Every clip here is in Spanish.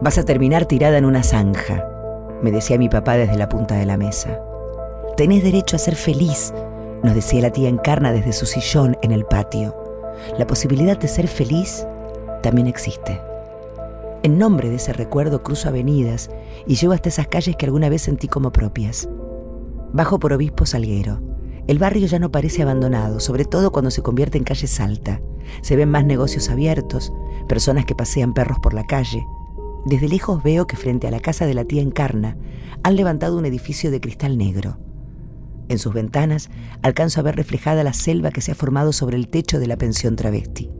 Vas a terminar tirada en una zanja, me decía mi papá desde la punta de la mesa. Tenés derecho a ser feliz, nos decía la tía Encarna desde su sillón en el patio. La posibilidad de ser feliz también existe. En nombre de ese recuerdo cruzo avenidas y llego hasta esas calles que alguna vez sentí como propias. Bajo por Obispo Salguero. El barrio ya no parece abandonado, sobre todo cuando se convierte en calle Salta. Se ven más negocios abiertos, personas que pasean perros por la calle. Desde lejos veo que frente a la casa de la tía Encarna han levantado un edificio de cristal negro. En sus ventanas alcanzo a ver reflejada la selva que se ha formado sobre el techo de la pensión travesti.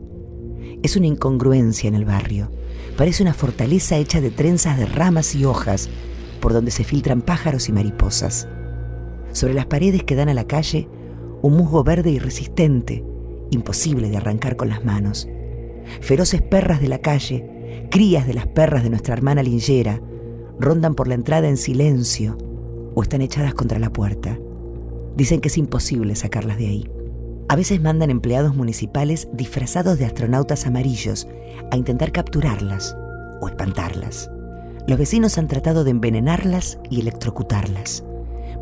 Es una incongruencia en el barrio. Parece una fortaleza hecha de trenzas de ramas y hojas por donde se filtran pájaros y mariposas. Sobre las paredes que dan a la calle, un musgo verde y resistente, imposible de arrancar con las manos. Feroces perras de la calle, crías de las perras de nuestra hermana Lingera, rondan por la entrada en silencio o están echadas contra la puerta. Dicen que es imposible sacarlas de ahí. A veces mandan empleados municipales disfrazados de astronautas amarillos a intentar capturarlas o espantarlas. Los vecinos han tratado de envenenarlas y electrocutarlas,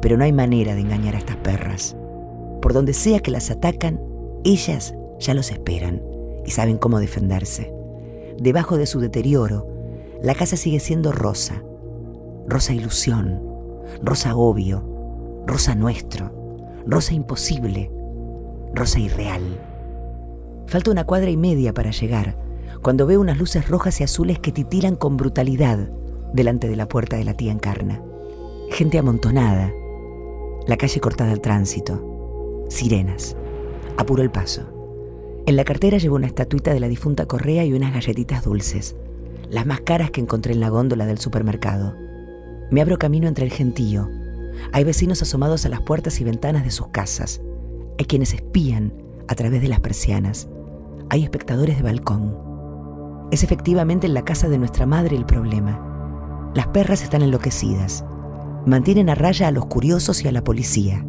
pero no hay manera de engañar a estas perras. Por donde sea que las atacan, ellas ya los esperan y saben cómo defenderse. Debajo de su deterioro, la casa sigue siendo rosa. Rosa ilusión, rosa obvio, rosa nuestro rosa imposible, rosa irreal. Falta una cuadra y media para llegar, cuando veo unas luces rojas y azules que titilan con brutalidad delante de la puerta de la tía Encarna. Gente amontonada, la calle cortada al tránsito, sirenas. Apuro el paso. En la cartera llevo una estatuita de la difunta Correa y unas galletitas dulces, las más caras que encontré en la góndola del supermercado. Me abro camino entre el gentío, hay vecinos asomados a las puertas y ventanas de sus casas. Hay quienes espían a través de las persianas. Hay espectadores de balcón. Es efectivamente en la casa de nuestra madre el problema. Las perras están enloquecidas. Mantienen a raya a los curiosos y a la policía.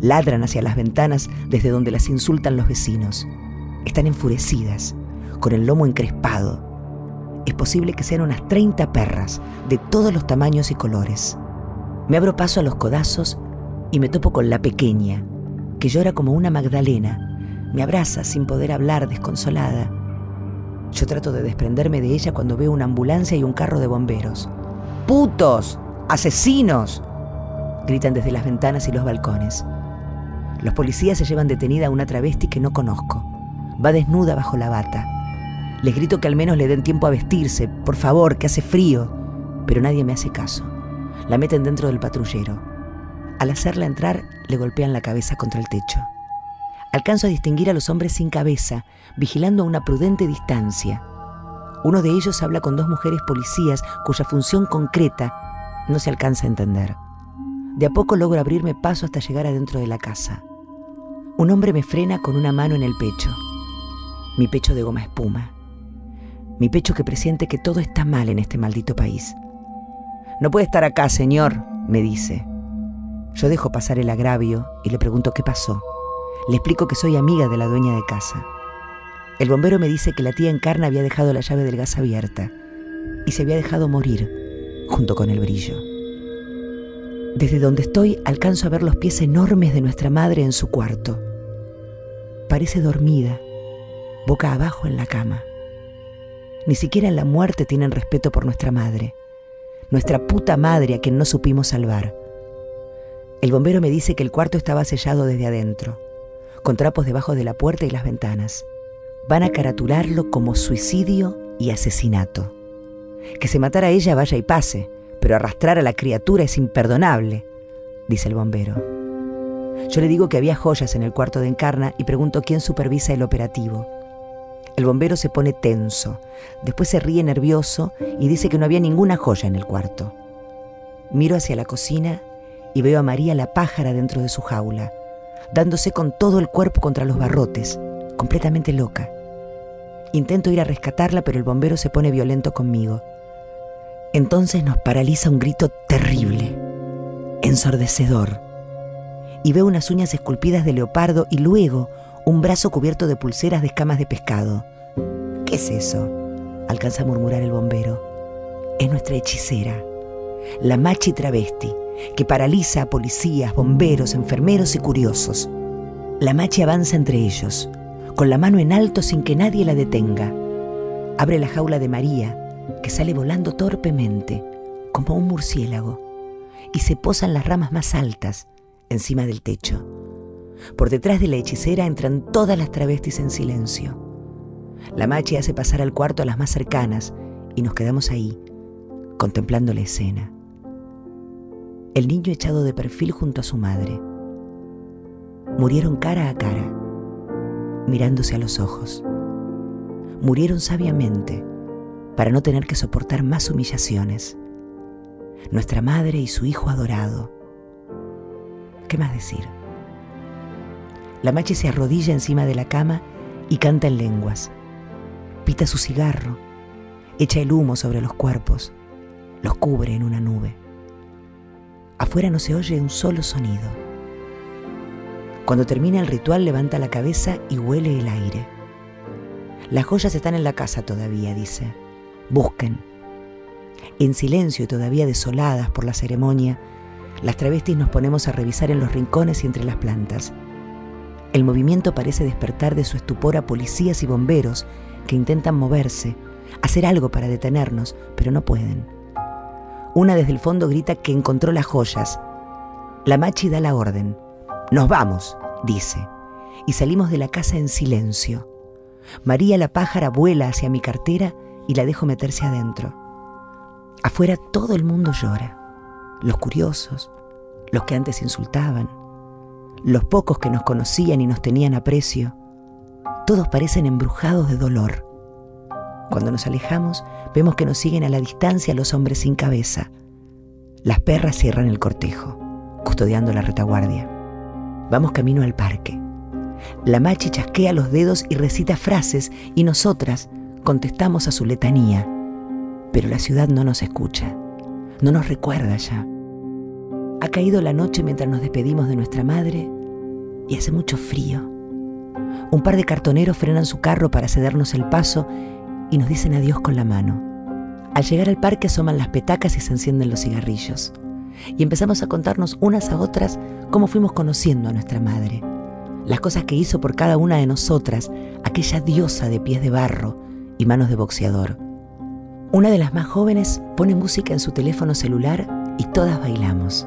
Ladran hacia las ventanas desde donde las insultan los vecinos. Están enfurecidas, con el lomo encrespado. Es posible que sean unas 30 perras, de todos los tamaños y colores. Me abro paso a los codazos y me topo con la pequeña, que llora como una Magdalena. Me abraza sin poder hablar, desconsolada. Yo trato de desprenderme de ella cuando veo una ambulancia y un carro de bomberos. ¡Putos! ¡Asesinos! gritan desde las ventanas y los balcones. Los policías se llevan detenida a una travesti que no conozco. Va desnuda bajo la bata. Les grito que al menos le den tiempo a vestirse, por favor, que hace frío, pero nadie me hace caso. La meten dentro del patrullero. Al hacerla entrar, le golpean la cabeza contra el techo. Alcanzo a distinguir a los hombres sin cabeza, vigilando a una prudente distancia. Uno de ellos habla con dos mujeres policías cuya función concreta no se alcanza a entender. De a poco logro abrirme paso hasta llegar adentro de la casa. Un hombre me frena con una mano en el pecho. Mi pecho de goma espuma. Mi pecho que presiente que todo está mal en este maldito país. No puede estar acá, señor, me dice. Yo dejo pasar el agravio y le pregunto qué pasó. Le explico que soy amiga de la dueña de casa. El bombero me dice que la tía Encarna había dejado la llave del gas abierta y se había dejado morir junto con el brillo. Desde donde estoy alcanzo a ver los pies enormes de nuestra madre en su cuarto. Parece dormida, boca abajo en la cama. Ni siquiera en la muerte tienen respeto por nuestra madre nuestra puta madre a quien no supimos salvar. El bombero me dice que el cuarto estaba sellado desde adentro, con trapos debajo de la puerta y las ventanas. Van a caratularlo como suicidio y asesinato. Que se matara ella vaya y pase, pero arrastrar a la criatura es imperdonable, dice el bombero. Yo le digo que había joyas en el cuarto de Encarna y pregunto quién supervisa el operativo. El bombero se pone tenso, después se ríe nervioso y dice que no había ninguna joya en el cuarto. Miro hacia la cocina y veo a María la pájara dentro de su jaula, dándose con todo el cuerpo contra los barrotes, completamente loca. Intento ir a rescatarla, pero el bombero se pone violento conmigo. Entonces nos paraliza un grito terrible, ensordecedor. Y veo unas uñas esculpidas de leopardo y luego un brazo cubierto de pulseras de escamas de pescado. ¿Qué es eso? alcanza a murmurar el bombero. es nuestra hechicera, la machi travesti, que paraliza a policías, bomberos, enfermeros y curiosos. La machi avanza entre ellos, con la mano en alto sin que nadie la detenga. Abre la jaula de María, que sale volando torpemente, como un murciélago, y se posa en las ramas más altas, encima del techo. Por detrás de la hechicera entran todas las travestis en silencio. La machi hace pasar al cuarto a las más cercanas y nos quedamos ahí, contemplando la escena. El niño echado de perfil junto a su madre. Murieron cara a cara, mirándose a los ojos. Murieron sabiamente para no tener que soportar más humillaciones. Nuestra madre y su hijo adorado. ¿Qué más decir? La machi se arrodilla encima de la cama y canta en lenguas. Pita su cigarro, echa el humo sobre los cuerpos, los cubre en una nube. Afuera no se oye un solo sonido. Cuando termina el ritual levanta la cabeza y huele el aire. Las joyas están en la casa todavía, dice. Busquen. En silencio y todavía desoladas por la ceremonia, las travestis nos ponemos a revisar en los rincones y entre las plantas. El movimiento parece despertar de su estupor a policías y bomberos que intentan moverse, hacer algo para detenernos, pero no pueden. Una desde el fondo grita que encontró las joyas. La machi da la orden. Nos vamos, dice, y salimos de la casa en silencio. María la pájara vuela hacia mi cartera y la dejo meterse adentro. Afuera todo el mundo llora. Los curiosos, los que antes insultaban, los pocos que nos conocían y nos tenían aprecio. Todos parecen embrujados de dolor. Cuando nos alejamos, vemos que nos siguen a la distancia los hombres sin cabeza. Las perras cierran el cortejo, custodiando la retaguardia. Vamos camino al parque. La machi chasquea los dedos y recita frases y nosotras contestamos a su letanía. Pero la ciudad no nos escucha, no nos recuerda ya. Ha caído la noche mientras nos despedimos de nuestra madre y hace mucho frío. Un par de cartoneros frenan su carro para cedernos el paso y nos dicen adiós con la mano. Al llegar al parque asoman las petacas y se encienden los cigarrillos. Y empezamos a contarnos unas a otras cómo fuimos conociendo a nuestra madre. Las cosas que hizo por cada una de nosotras, aquella diosa de pies de barro y manos de boxeador. Una de las más jóvenes pone música en su teléfono celular y todas bailamos,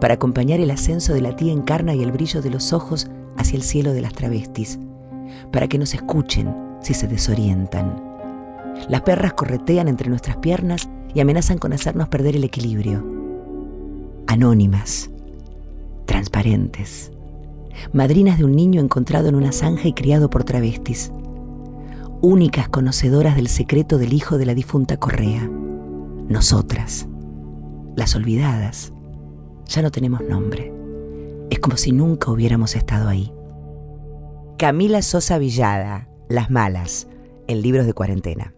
para acompañar el ascenso de la tía Encarna y el brillo de los ojos hacia el cielo de las travestis, para que nos escuchen si se desorientan las perras corretean entre nuestras piernas y amenazan con hacernos perder el equilibrio. Anónimas, transparentes, madrinas de un niño encontrado en una zanja y criado por travestis, únicas conocedoras del secreto del hijo de la difunta Correa. Nosotras, las olvidadas, ya no tenemos nombre. Es como si nunca hubiéramos estado ahí. Camila Sosa Villada, Las Malas, en libros de cuarentena.